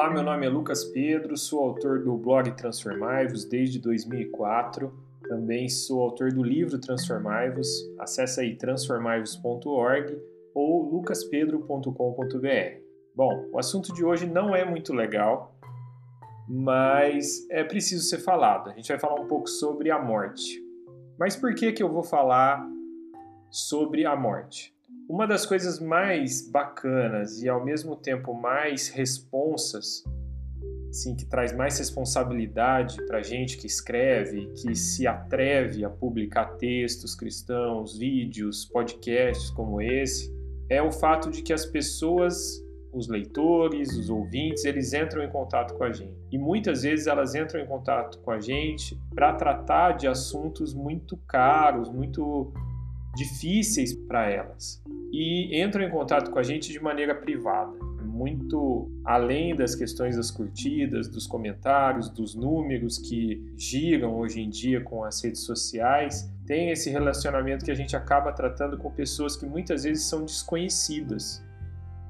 Olá, meu nome é Lucas Pedro, sou autor do blog Transformai-vos desde 2004. Também sou autor do livro Transformai-vos. Acesse aí transformaivos.org ou lucaspedro.com.br. Bom, o assunto de hoje não é muito legal, mas é preciso ser falado. A gente vai falar um pouco sobre a morte. Mas por que que eu vou falar sobre a morte? Uma das coisas mais bacanas e ao mesmo tempo mais responsas, sim, que traz mais responsabilidade para gente que escreve, que se atreve a publicar textos cristãos, vídeos, podcasts como esse, é o fato de que as pessoas, os leitores, os ouvintes, eles entram em contato com a gente. E muitas vezes elas entram em contato com a gente para tratar de assuntos muito caros, muito difíceis para elas e entram em contato com a gente de maneira privada, muito além das questões das curtidas, dos comentários, dos números que giram hoje em dia com as redes sociais. Tem esse relacionamento que a gente acaba tratando com pessoas que muitas vezes são desconhecidas,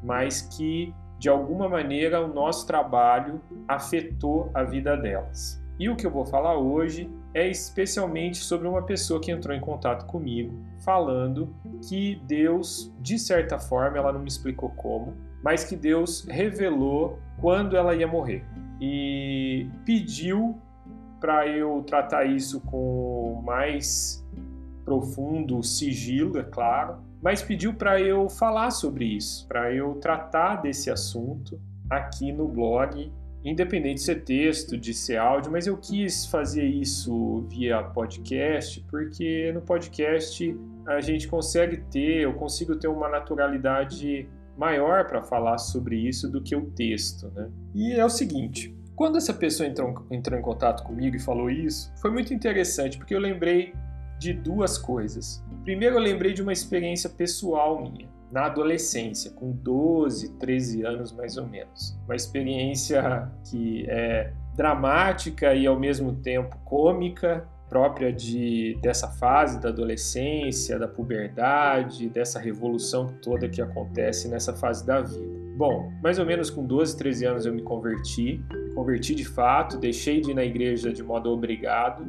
mas que de alguma maneira o nosso trabalho afetou a vida delas. E o que eu vou falar hoje é especialmente sobre uma pessoa que entrou em contato comigo, falando que Deus, de certa forma, ela não me explicou como, mas que Deus revelou quando ela ia morrer. E pediu para eu tratar isso com mais profundo sigilo, é claro, mas pediu para eu falar sobre isso, para eu tratar desse assunto aqui no blog independente de ser texto, de ser áudio, mas eu quis fazer isso via podcast, porque no podcast a gente consegue ter, eu consigo ter uma naturalidade maior para falar sobre isso do que o texto, né? E é o seguinte, quando essa pessoa entrou, entrou em contato comigo e falou isso, foi muito interessante, porque eu lembrei de duas coisas. Primeiro, eu lembrei de uma experiência pessoal minha na adolescência, com 12, 13 anos mais ou menos. Uma experiência que é dramática e ao mesmo tempo cômica, própria de, dessa fase da adolescência, da puberdade, dessa revolução toda que acontece nessa fase da vida. Bom, mais ou menos com 12, 13 anos eu me converti, converti de fato, deixei de ir na igreja de modo obrigado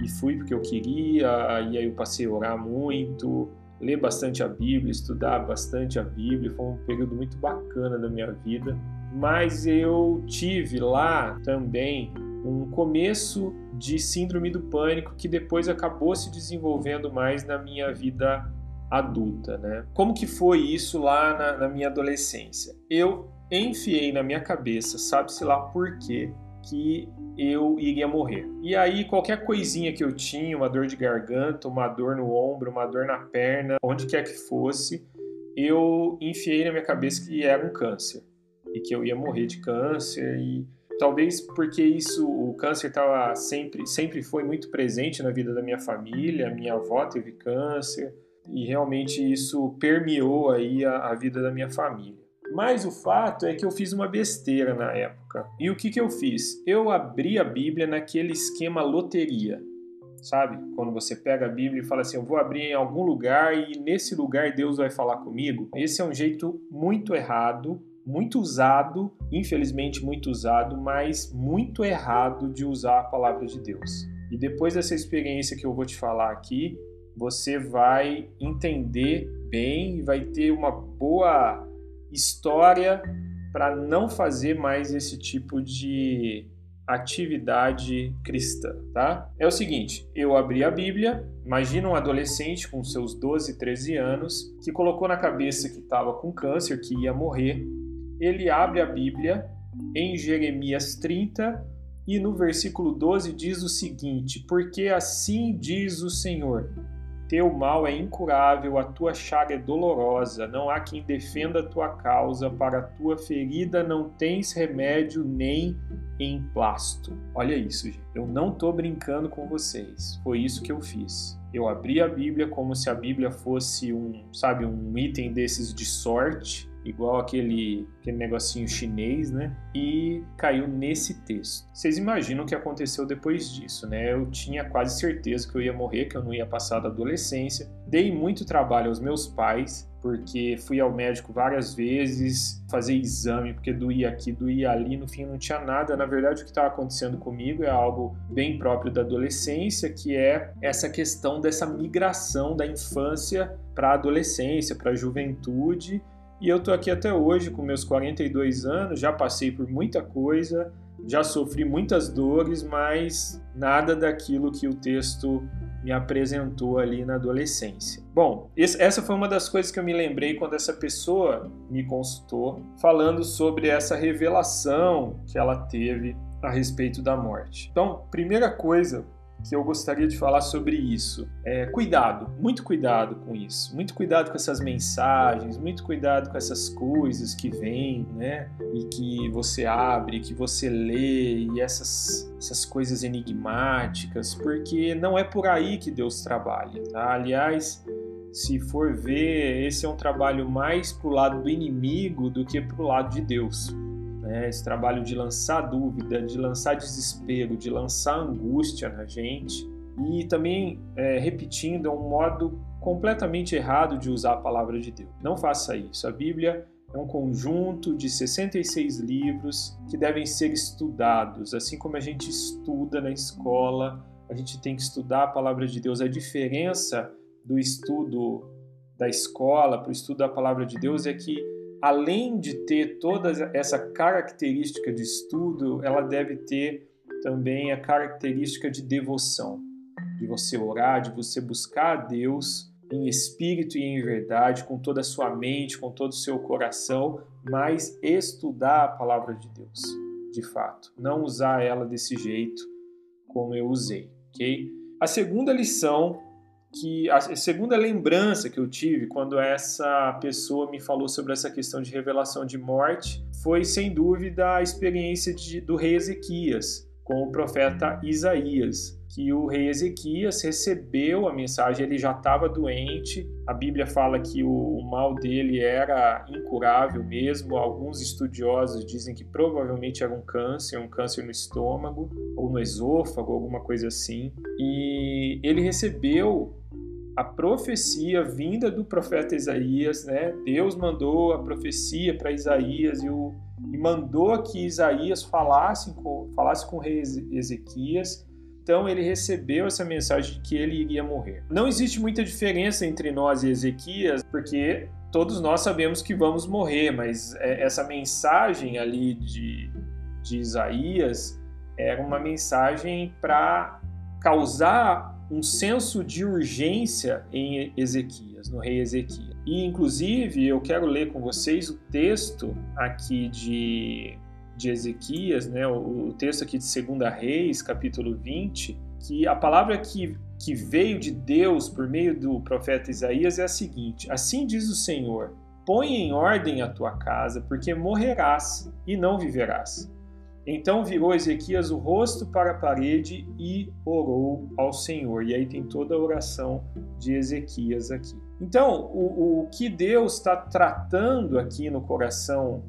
e fui porque eu queria, e aí eu passei a orar muito, ler bastante a Bíblia, estudar bastante a Bíblia, foi um período muito bacana da minha vida. Mas eu tive lá também um começo de síndrome do pânico que depois acabou se desenvolvendo mais na minha vida adulta, né? Como que foi isso lá na, na minha adolescência? Eu enfiei na minha cabeça, sabe-se lá por quê, que eu iria morrer. E aí, qualquer coisinha que eu tinha, uma dor de garganta, uma dor no ombro, uma dor na perna, onde quer que fosse, eu enfiei na minha cabeça que era um câncer e que eu ia morrer de câncer e talvez porque isso o câncer estava sempre sempre foi muito presente na vida da minha família minha avó teve câncer e realmente isso permeou aí a, a vida da minha família mas o fato é que eu fiz uma besteira na época. E o que, que eu fiz? Eu abri a Bíblia naquele esquema loteria. Sabe? Quando você pega a Bíblia e fala assim: Eu vou abrir em algum lugar e nesse lugar Deus vai falar comigo. Esse é um jeito muito errado, muito usado, infelizmente muito usado, mas muito errado de usar a palavra de Deus. E depois dessa experiência que eu vou te falar aqui, você vai entender bem e vai ter uma boa história para não fazer mais esse tipo de atividade cristã, tá? É o seguinte, eu abri a Bíblia, imagina um adolescente com seus 12, 13 anos, que colocou na cabeça que estava com câncer, que ia morrer. Ele abre a Bíblia em Jeremias 30 e no versículo 12 diz o seguinte: Porque assim diz o Senhor: teu mal é incurável, a tua chaga é dolorosa, não há quem defenda a tua causa, para a tua ferida não tens remédio nem emplasto. Olha isso, gente. Eu não tô brincando com vocês. Foi isso que eu fiz. Eu abri a Bíblia como se a Bíblia fosse um, sabe, um item desses de sorte igual aquele, aquele negocinho chinês, né? E caiu nesse texto. Vocês imaginam o que aconteceu depois disso, né? Eu tinha quase certeza que eu ia morrer, que eu não ia passar da adolescência. Dei muito trabalho aos meus pais, porque fui ao médico várias vezes, fazer exame, porque doía aqui, doía ali, no fim não tinha nada. Na verdade, o que estava acontecendo comigo é algo bem próprio da adolescência, que é essa questão dessa migração da infância para a adolescência, para a juventude e eu tô aqui até hoje com meus 42 anos, já passei por muita coisa, já sofri muitas dores, mas nada daquilo que o texto me apresentou ali na adolescência. Bom, essa foi uma das coisas que eu me lembrei quando essa pessoa me consultou, falando sobre essa revelação que ela teve a respeito da morte. Então, primeira coisa que eu gostaria de falar sobre isso. É, cuidado, muito cuidado com isso, muito cuidado com essas mensagens, muito cuidado com essas coisas que vêm, né? E que você abre, que você lê, e essas, essas coisas enigmáticas, porque não é por aí que Deus trabalha, tá? Aliás, se for ver, esse é um trabalho mais pro lado do inimigo do que pro lado de Deus né? esse trabalho de lançar dúvida, de lançar desespero, de lançar angústia na gente. E também, é, repetindo, é um modo completamente errado de usar a palavra de Deus. Não faça isso. A Bíblia é um conjunto de 66 livros que devem ser estudados, assim como a gente estuda na escola, a gente tem que estudar a palavra de Deus. A diferença do estudo da escola para o estudo da palavra de Deus é que além de ter toda essa característica de estudo, ela deve ter também a característica de devoção, de você orar, de você buscar a Deus em espírito e em verdade, com toda a sua mente, com todo o seu coração, mas estudar a palavra de Deus, de fato, não usar ela desse jeito como eu usei, ok? A segunda lição que a segunda lembrança que eu tive quando essa pessoa me falou sobre essa questão de revelação de morte foi sem dúvida a experiência de, do rei Ezequias com o profeta Isaías, que o rei Ezequias recebeu a mensagem, ele já estava doente, a Bíblia fala que o, o, mal dele era incurável mesmo, alguns estudiosos dizem que provavelmente era um câncer, um câncer no estômago ou no esôfago, alguma coisa assim, e ele recebeu a profecia vinda do profeta Isaías, né? Deus mandou a profecia para Isaías e, o, e mandou que Isaías falasse com, falasse com o rei Ezequias. Então ele recebeu essa mensagem de que ele iria morrer. Não existe muita diferença entre nós e Ezequias, porque todos nós sabemos que vamos morrer, mas é, essa mensagem ali de, de Isaías era uma mensagem para causar um senso de urgência em Ezequias, no rei Ezequias. E, inclusive, eu quero ler com vocês o texto aqui de, de Ezequias, né, o, texto aqui de 2 Reis, capítulo 20, que a palavra que, que veio de Deus por meio do profeta Isaías é a seguinte: Assim diz o Senhor, põe em ordem a tua casa, porque morrerás e não viverás. Então virou Ezequias o rosto para a parede e orou ao Senhor. E aí tem toda a oração de Ezequias aqui. Então, o, o que Deus está tratando aqui no coração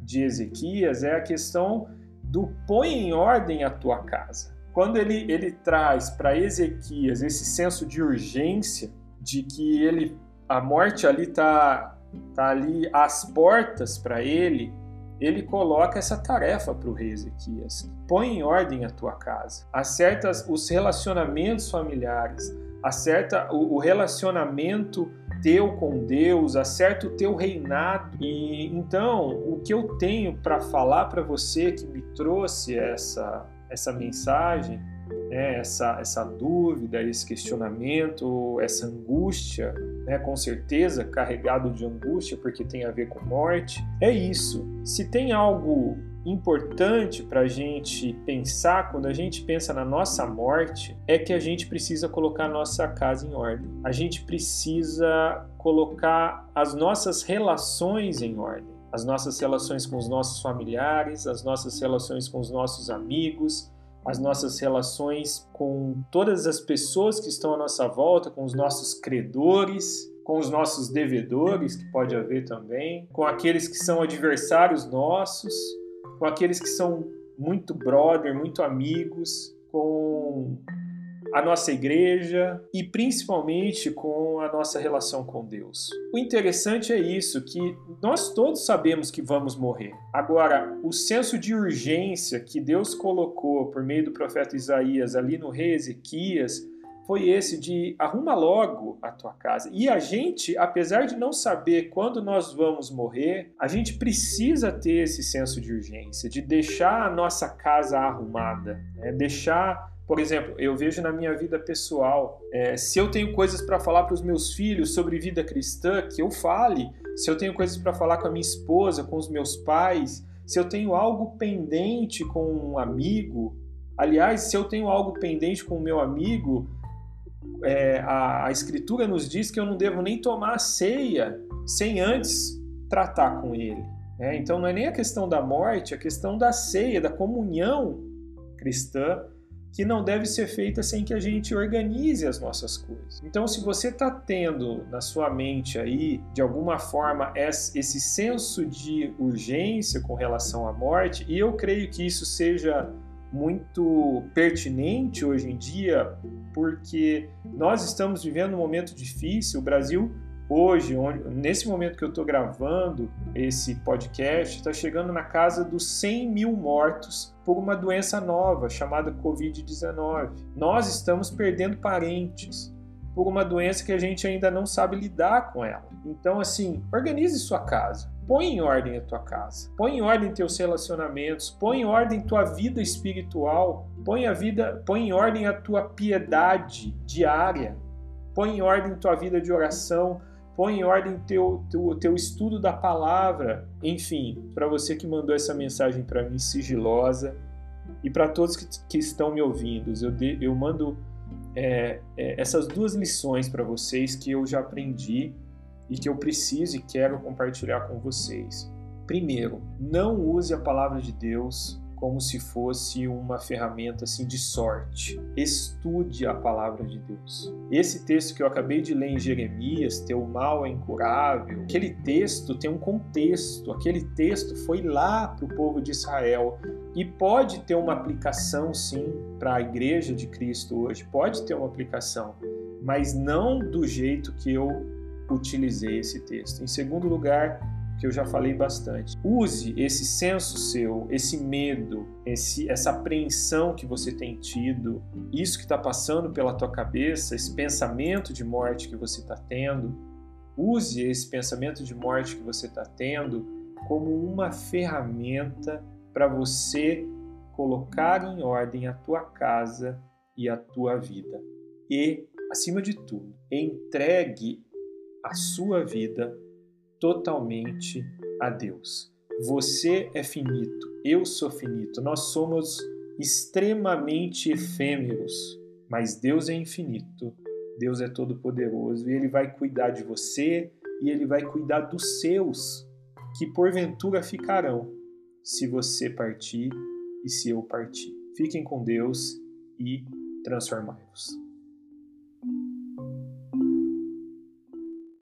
de Ezequias é a questão do põe em ordem a tua casa. Quando ele, ele traz para Ezequias esse senso de urgência, de que ele a morte ali está tá ali às portas para ele, ele coloca essa tarefa para o rei Ezequias. Põe em ordem a tua casa, acerta os relacionamentos familiares, acerta o relacionamento teu com Deus, acerta o teu reinado. E então, o que eu tenho para falar para você que me trouxe essa essa mensagem né, essa, essa dúvida, esse questionamento, essa angústia, né, com certeza carregado de angústia porque tem a ver com morte, é isso. Se tem algo importante para a gente pensar quando a gente pensa na nossa morte é que a gente precisa colocar a nossa casa em ordem. A gente precisa colocar as nossas relações em ordem. As nossas relações com os nossos familiares, as nossas relações com os nossos amigos, as nossas relações com todas as pessoas que estão à nossa volta, com os nossos credores, com os nossos devedores, que pode haver também, com aqueles que são adversários nossos, com aqueles que são muito brother, muito amigos, com a nossa igreja e principalmente com a nossa relação com Deus. O interessante é isso, que nós todos sabemos que vamos morrer. Agora, o senso de urgência que Deus colocou por meio do profeta Isaías ali no rei Ezequias foi esse de arruma logo a tua casa. E a gente, apesar de não saber quando nós vamos morrer, a gente precisa ter esse senso de urgência, de deixar a nossa casa arrumada, né? deixar por exemplo, eu vejo na minha vida pessoal, é, se eu tenho coisas para falar para os meus filhos sobre vida cristã, que eu fale. Se eu tenho coisas para falar com a minha esposa, com os meus pais, se eu tenho algo pendente com um amigo, aliás, se eu tenho algo pendente com o meu amigo, é, a, a, Escritura nos diz que eu não devo nem tomar ceia sem antes tratar com ele. Né? Então não é nem a questão da morte, é a questão da ceia, da comunhão cristã que não deve ser feita sem que a gente organize as nossas coisas. Então, se você está tendo na sua mente aí, de alguma forma, esse senso de urgência com relação à morte, e eu creio que isso seja muito pertinente hoje em dia, porque nós estamos vivendo um momento difícil. O Brasil hoje, onde, nesse momento que eu estou gravando esse podcast, está chegando na casa dos 100 mil mortos por uma doença nova chamada Covid-19. Nós estamos perdendo parentes por uma doença que a gente ainda não sabe lidar com ela. Então, assim, organize sua casa. Põe em ordem a tua casa. Põe em ordem teus relacionamentos. Põe em ordem tua vida espiritual. Põe a vida, põe em ordem a tua piedade diária. Põe em ordem tua vida de oração põe em ordem teu, teu, teu estudo da palavra. Enfim, para você que mandou essa mensagem para mim sigilosa e para todos que, que, estão me ouvindo, eu, de, eu mando é, é, essas duas lições para vocês que eu já aprendi e que eu preciso e quero compartilhar com vocês. Primeiro, não use a palavra de Deus como se fosse uma ferramenta assim de sorte. Estude a palavra de Deus. Esse texto que eu acabei de ler em Jeremias, teu mal é incurável, aquele texto tem um contexto. Aquele texto foi lá para o povo de Israel e pode ter uma aplicação sim para a igreja de Cristo hoje, pode ter uma aplicação, mas não do jeito que eu utilizei esse texto. Em segundo lugar, que eu já falei bastante. Use esse senso seu, esse medo, esse, essa apreensão que você tem tido, isso que está passando pela tua cabeça, esse pensamento de morte que você está tendo. Use esse pensamento de morte que você está tendo como uma ferramenta para você colocar em ordem a tua casa e a tua vida. E, acima de tudo, entregue a sua vida totalmente a Deus. Você é finito, eu sou finito, nós somos extremamente efêmeros, mas Deus é infinito, Deus é todo-poderoso e Ele vai cuidar de você e Ele vai cuidar dos seus, que porventura ficarão se você partir e se eu partir. Fiquem com Deus e transformai-vos.